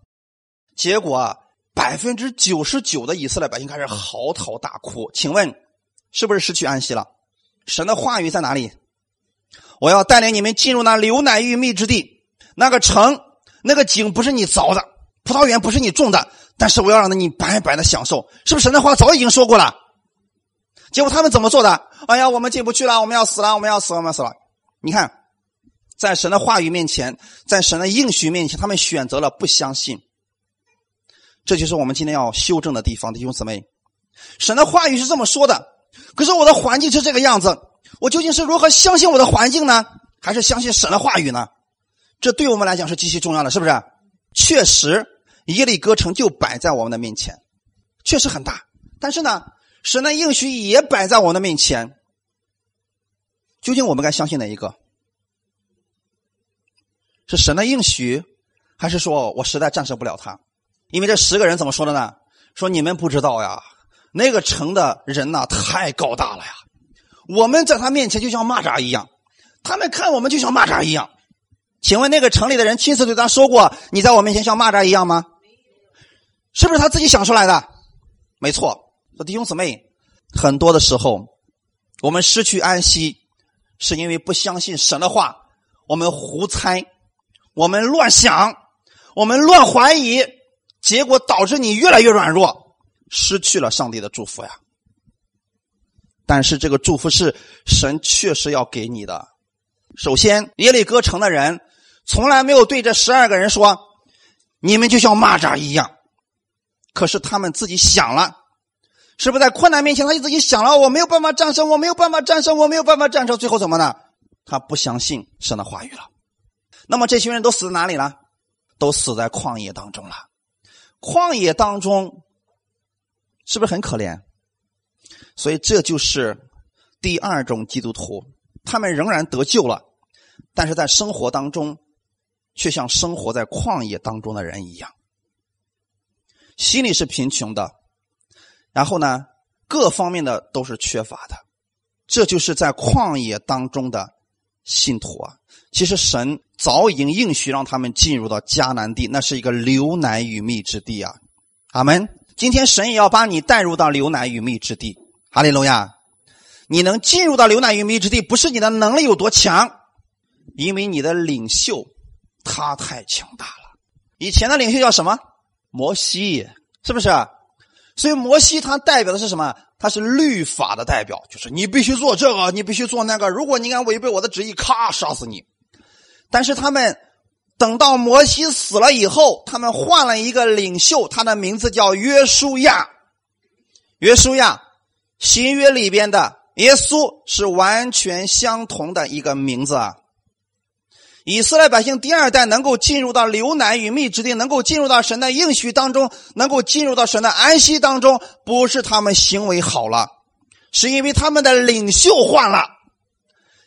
结果百分之九十九的以色列百姓开始嚎啕大哭。请问，是不是失去安息了？神的话语在哪里？我要带领你们进入那流奶与蜜之地，那个城，那个井不是你凿的，葡萄园不是你种的，但是我要让你白白的享受。是不是神的话早已经说过了？结果他们怎么做的？哎呀，我们进不去了，我们要死了，我们要死了，我们要死了。你看，在神的话语面前，在神的应许面前，他们选择了不相信。这就是我们今天要修正的地方，弟兄姊妹。神的话语是这么说的，可是我的环境是这个样子，我究竟是如何相信我的环境呢？还是相信神的话语呢？这对我们来讲是极其重要的，是不是？确实，耶利哥城就摆在我们的面前，确实很大。但是呢，神的应许也摆在我们的面前。究竟我们该相信哪一个？是神的应许，还是说我实在战胜不了他？因为这十个人怎么说的呢？说你们不知道呀，那个城的人呐太高大了呀，我们在他面前就像蚂蚱一样，他们看我们就像蚂蚱一样。请问那个城里的人亲自对他说过：“你在我面前像蚂蚱一样吗？”是不是他自己想出来的？没错，弟兄姊妹，很多的时候我们失去安息，是因为不相信神的话，我们胡猜，我们乱想，我们乱怀疑。结果导致你越来越软弱，失去了上帝的祝福呀。但是这个祝福是神确实要给你的。首先，耶利哥城的人从来没有对这十二个人说：“你们就像蚂蚱一样。”可是他们自己想了，是不是在困难面前，他就自己想了：“我没有办法战胜，我没有办法战胜，我没有办法战胜。”最后怎么呢？他不相信神的话语了。那么这群人都死在哪里了？都死在旷野当中了。旷野当中，是不是很可怜？所以这就是第二种基督徒，他们仍然得救了，但是在生活当中，却像生活在旷野当中的人一样，心里是贫穷的，然后呢，各方面的都是缺乏的，这就是在旷野当中的信徒啊。其实神早已经应许让他们进入到迦南地，那是一个流奶与蜜之地啊！阿门。今天神也要把你带入到流奶与蜜之地，哈利路亚！你能进入到流奶与蜜之地，不是你的能力有多强，因为你的领袖他太强大了。以前的领袖叫什么？摩西，是不是？所以摩西他代表的是什么？他是律法的代表，就是你必须做这个，你必须做那个。如果你敢违背我的旨意，咔，杀死你。但是他们等到摩西死了以后，他们换了一个领袖，他的名字叫约书亚。约书亚，新约里边的耶稣是完全相同的一个名字啊。以色列百姓第二代能够进入到流奶与蜜之地，能够进入到神的应许当中，能够进入到神的安息当中，不是他们行为好了，是因为他们的领袖换了。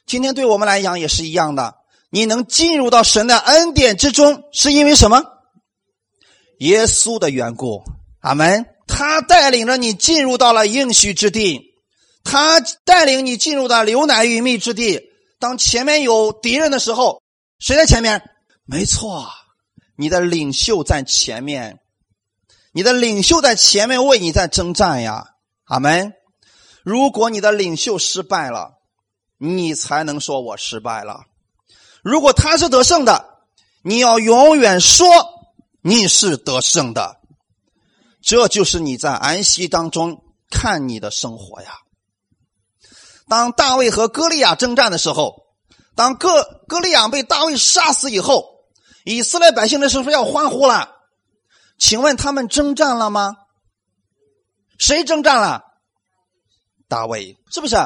今天对我们来讲也是一样的。你能进入到神的恩典之中，是因为什么？耶稣的缘故。阿门。他带领着你进入到了应许之地，他带领你进入到流奶与蜜之地。当前面有敌人的时候，谁在前面？没错，你的领袖在前面，你的领袖在前面为你在征战呀。阿门。如果你的领袖失败了，你才能说我失败了。如果他是得胜的，你要永远说你是得胜的，这就是你在安息当中看你的生活呀。当大卫和歌利亚征战的时候，当歌歌利亚被大卫杀死以后，以色列百姓的是不是要欢呼了？请问他们征战了吗？谁征战了？大卫是不是？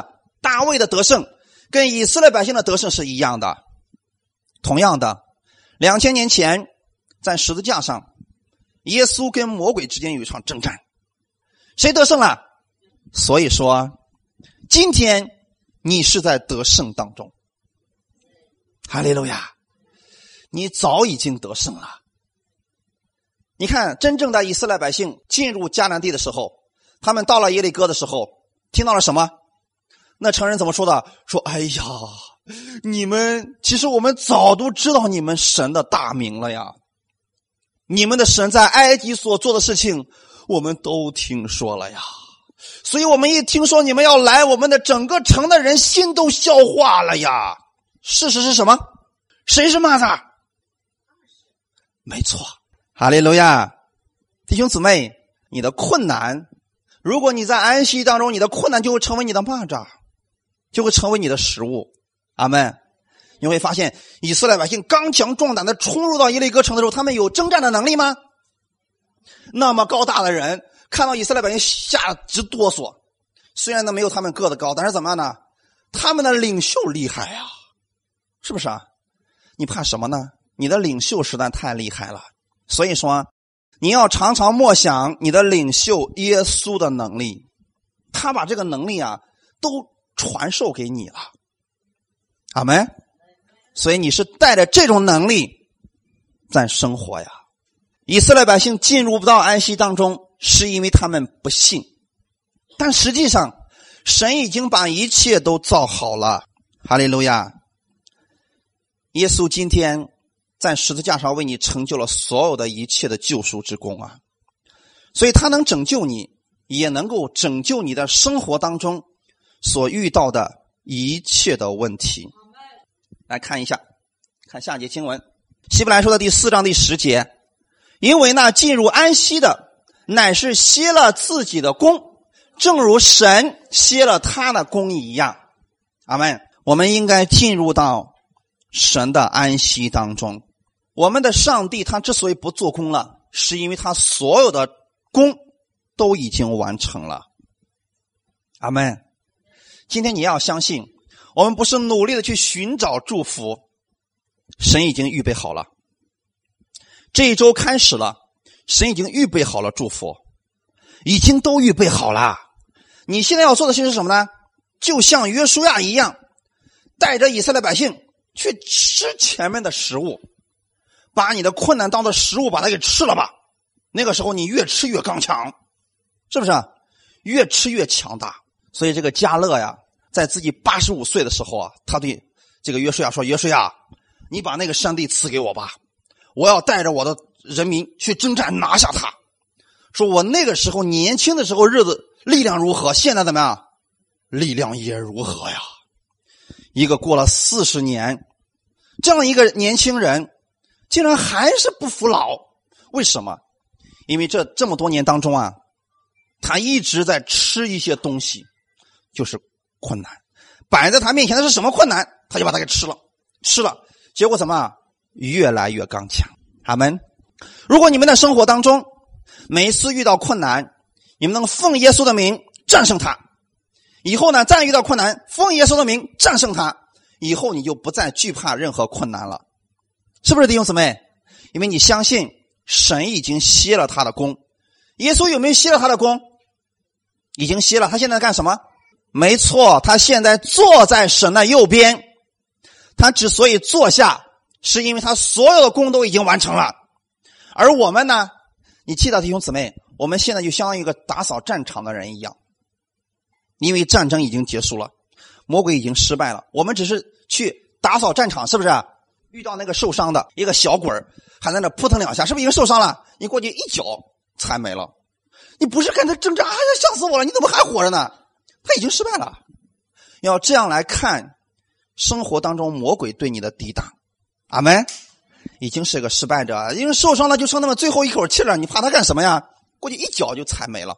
大卫的得胜跟以色列百姓的得胜是一样的。同样的，两千年前在十字架上，耶稣跟魔鬼之间有一场征战，谁得胜了？所以说，今天你是在得胜当中，哈利路亚！你早已经得胜了。你看，真正的以色列百姓进入迦南地的时候，他们到了耶利哥的时候，听到了什么？那城人怎么说的？说：“哎呀，你们其实我们早都知道你们神的大名了呀。你们的神在埃及所做的事情，我们都听说了呀。所以我们一听说你们要来，我们的整个城的人心都消化了呀。事实是什么？谁是蚂蚱？没错，哈利路亚，弟兄姊妹，你的困难，如果你在安息当中，你的困难就会成为你的蚂蚱，就会成为你的食物。阿门。你会发现，以色列百姓刚强壮胆的冲入到耶利哥城的时候，他们有征战的能力吗？那么高大的人看到以色列百姓，吓得直哆嗦。虽然呢没有他们个子高，但是怎么样呢？他们的领袖厉害呀，是不是啊？你怕什么呢？你的领袖实在太厉害了。所以说，你要常常默想你的领袖耶稣的能力，他把这个能力啊都传授给你了。阿门。所以你是带着这种能力在生活呀。以色列百姓进入不到安息当中，是因为他们不信。但实际上，神已经把一切都造好了。哈利路亚！耶稣今天在十字架上为你成就了所有的一切的救赎之功啊！所以他能拯救你，也能够拯救你的生活当中所遇到的一切的问题。来看一下，看下节经文，《希伯来书》的第四章第十节，因为那进入安息的，乃是歇了自己的功，正如神歇了他的功一样。阿门。我们应该进入到神的安息当中。我们的上帝他之所以不做工了，是因为他所有的功都已经完成了。阿门。今天你要相信。我们不是努力的去寻找祝福，神已经预备好了。这一周开始了，神已经预备好了祝福，已经都预备好了。你现在要做的事是什么呢？就像约书亚一样，带着以色列百姓去吃前面的食物，把你的困难当做食物把它给吃了吧。那个时候你越吃越刚强，是不是？越吃越强大。所以这个加勒呀。在自己八十五岁的时候啊，他对这个约书亚说：“约书亚，你把那个山地赐给我吧，我要带着我的人民去征战，拿下他。说我那个时候年轻的时候日子力量如何，现在怎么样？力量也如何呀？一个过了四十年，这样一个年轻人，竟然还是不服老，为什么？因为这这么多年当中啊，他一直在吃一些东西，就是。”困难摆在他面前的是什么困难？他就把它给吃了，吃了，结果怎么？越来越刚强。阿门。如果你们的生活当中每一次遇到困难，你们能奉耶稣的名战胜他，以后呢，再遇到困难，奉耶稣的名战胜他，以后你就不再惧怕任何困难了，是不是弟兄姊妹？因为你相信神已经歇了他的功。耶稣有没有歇了他的功？已经歇了。他现在干什么？没错，他现在坐在神的右边。他之所以坐下，是因为他所有的功都已经完成了。而我们呢？你记得弟兄姊妹，我们现在就相当于一个打扫战场的人一样，因为战争已经结束了，魔鬼已经失败了，我们只是去打扫战场，是不是？遇到那个受伤的一个小鬼还在那扑腾两下，是不是已经受伤了？你过去一脚踩没了。你不是跟他挣扎？哎呀，吓死我了！你怎么还活着呢？他已经失败了，要这样来看生活当中魔鬼对你的抵挡，阿门，已经是个失败者，因为受伤了就剩那么最后一口气了，你怕他干什么呀？过去一脚就踩没了。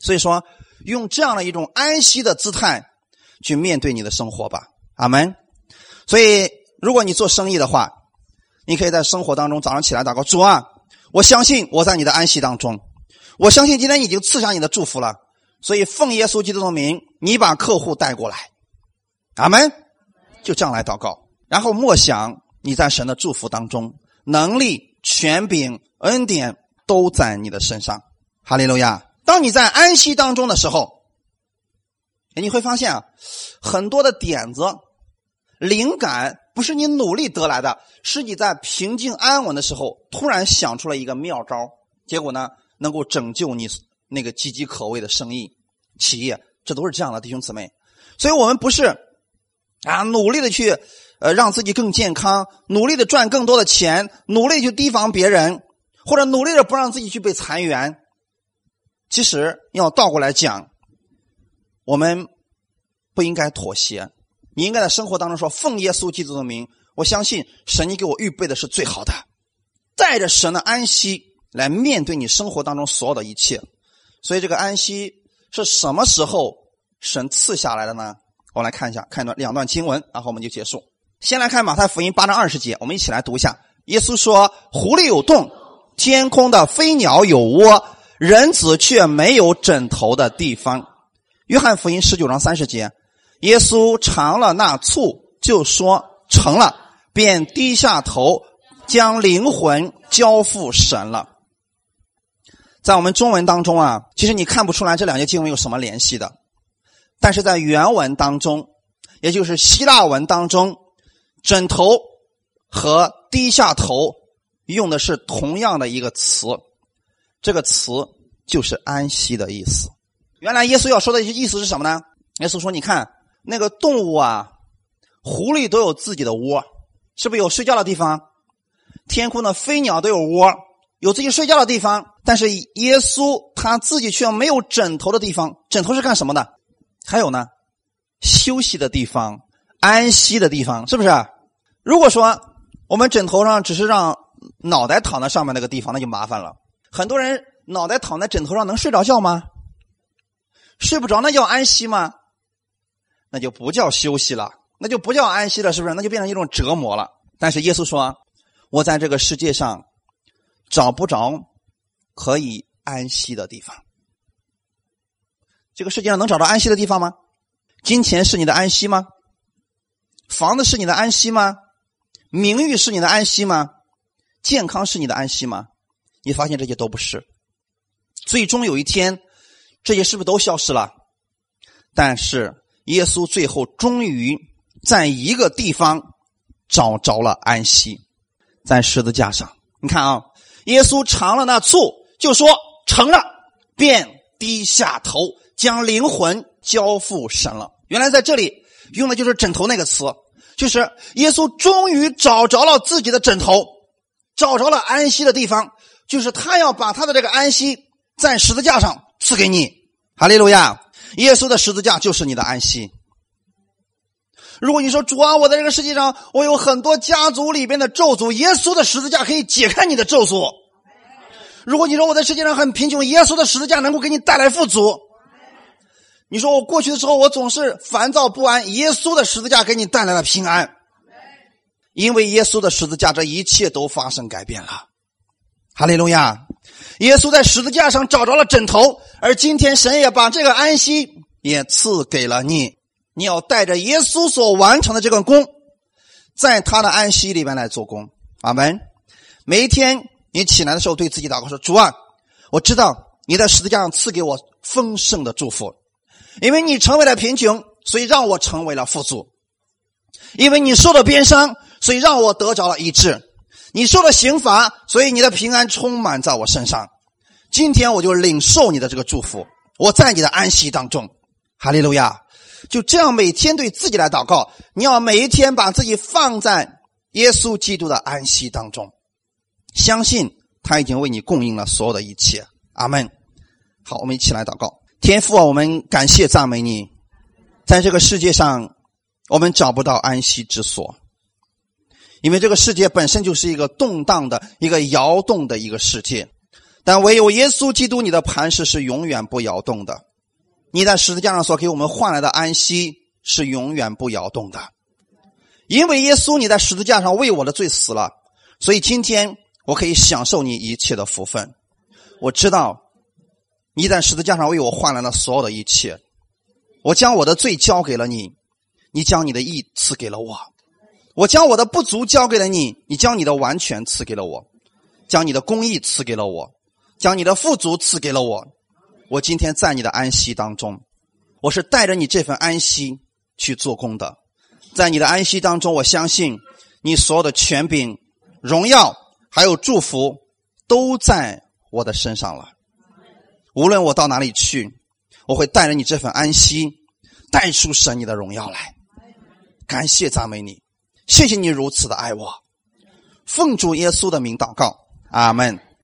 所以说，用这样的一种安息的姿态去面对你的生活吧，阿门。所以，如果你做生意的话，你可以在生活当中早上起来祷告主啊，我相信我在你的安息当中，我相信今天已经赐下你的祝福了。所以，奉耶稣基督的名，你把客户带过来，阿门。就这样来祷告，然后默想你在神的祝福当中，能力、权柄、恩典都在你的身上。哈利路亚！当你在安息当中的时候，你会发现啊，很多的点子、灵感不是你努力得来的，是你在平静安稳的时候突然想出了一个妙招，结果呢，能够拯救你。那个岌岌可危的生意、企业，这都是这样的，弟兄姊妹。所以，我们不是啊，努力的去呃让自己更健康，努力的赚更多的钱，努力去提防别人，或者努力的不让自己去被裁员。其实要倒过来讲，我们不应该妥协，你应该在生活当中说：“奉耶稣基督的名，我相信神，你给我预备的是最好的，带着神的安息来面对你生活当中所有的一切。”所以，这个安息是什么时候神赐下来的呢？我们来看一下，看一段两段经文，然后我们就结束。先来看马太福音八章二十节，我们一起来读一下。耶稣说：“狐狸有洞，天空的飞鸟有窝。”人子却没有枕头的地方。约翰福音十九章三十节，耶稣尝了那醋，就说成了，便低下头，将灵魂交付神了。在我们中文当中啊，其实你看不出来这两节经文有什么联系的，但是在原文当中，也就是希腊文当中，枕头和低下头用的是同样的一个词。这个词就是安息的意思。原来耶稣要说的意思是什么呢？耶稣说：“你看那个动物啊，狐狸都有自己的窝，是不是有睡觉的地方？天空的飞鸟都有窝，有自己睡觉的地方。但是耶稣他自己却没有枕头的地方。枕头是干什么的？还有呢，休息的地方，安息的地方，是不是？如果说我们枕头上只是让脑袋躺在上面那个地方，那就麻烦了。”很多人脑袋躺在枕头上能睡着觉吗？睡不着那叫安息吗？那就不叫休息了，那就不叫安息了，是不是？那就变成一种折磨了。但是耶稣说：“我在这个世界上找不着可以安息的地方。这个世界上能找到安息的地方吗？金钱是你的安息吗？房子是你的安息吗？名誉是你的安息吗？健康是你的安息吗？”你发现这些都不是，最终有一天，这些是不是都消失了？但是耶稣最后终于在一个地方找着了安息，在十字架上。你看啊，耶稣尝了那醋，就说成了，便低下头，将灵魂交付神了。原来在这里用的就是枕头那个词，就是耶稣终于找着了自己的枕头，找着了安息的地方。就是他要把他的这个安息在十字架上赐给你，哈利路亚！耶稣的十字架就是你的安息。如果你说主啊，我在这个世界上，我有很多家族里边的咒诅，耶稣的十字架可以解开你的咒诅。如果你说我在世界上很贫穷，耶稣的十字架能够给你带来富足。你说我过去的时候我总是烦躁不安，耶稣的十字架给你带来了平安。因为耶稣的十字架，这一切都发生改变了。哈利路亚！耶稣在十字架上找着了枕头，而今天神也把这个安息也赐给了你。你要带着耶稣所完成的这个功，在他的安息里面来做工。阿门。每一天你起来的时候，对自己祷告说：“主啊，我知道你在十字架上赐给我丰盛的祝福，因为你成为了贫穷，所以让我成为了富足；因为你受了鞭伤，所以让我得着了医治。”你受了刑罚，所以你的平安充满在我身上。今天我就领受你的这个祝福，我在你的安息当中，哈利路亚！就这样每天对自己来祷告，你要每一天把自己放在耶稣基督的安息当中，相信他已经为你供应了所有的一切。阿门。好，我们一起来祷告。天父啊，我们感谢赞美你，在这个世界上，我们找不到安息之所。因为这个世界本身就是一个动荡的、一个摇动的一个世界，但唯有耶稣基督，你的磐石是永远不摇动的。你在十字架上所给我们换来的安息是永远不摇动的。因为耶稣你在十字架上为我的罪死了，所以今天我可以享受你一切的福分。我知道你在十字架上为我换来了所有的一切，我将我的罪交给了你，你将你的义赐给了我。我将我的不足交给了你，你将你的完全赐给了我，将你的公义赐给了我，将你的富足赐给了我。我今天在你的安息当中，我是带着你这份安息去做工的。在你的安息当中，我相信你所有的权柄、荣耀还有祝福都在我的身上了。无论我到哪里去，我会带着你这份安息，带出神你的荣耀来。感谢赞美你，谢谢你如此的爱我。奉主耶稣的名祷告，阿门。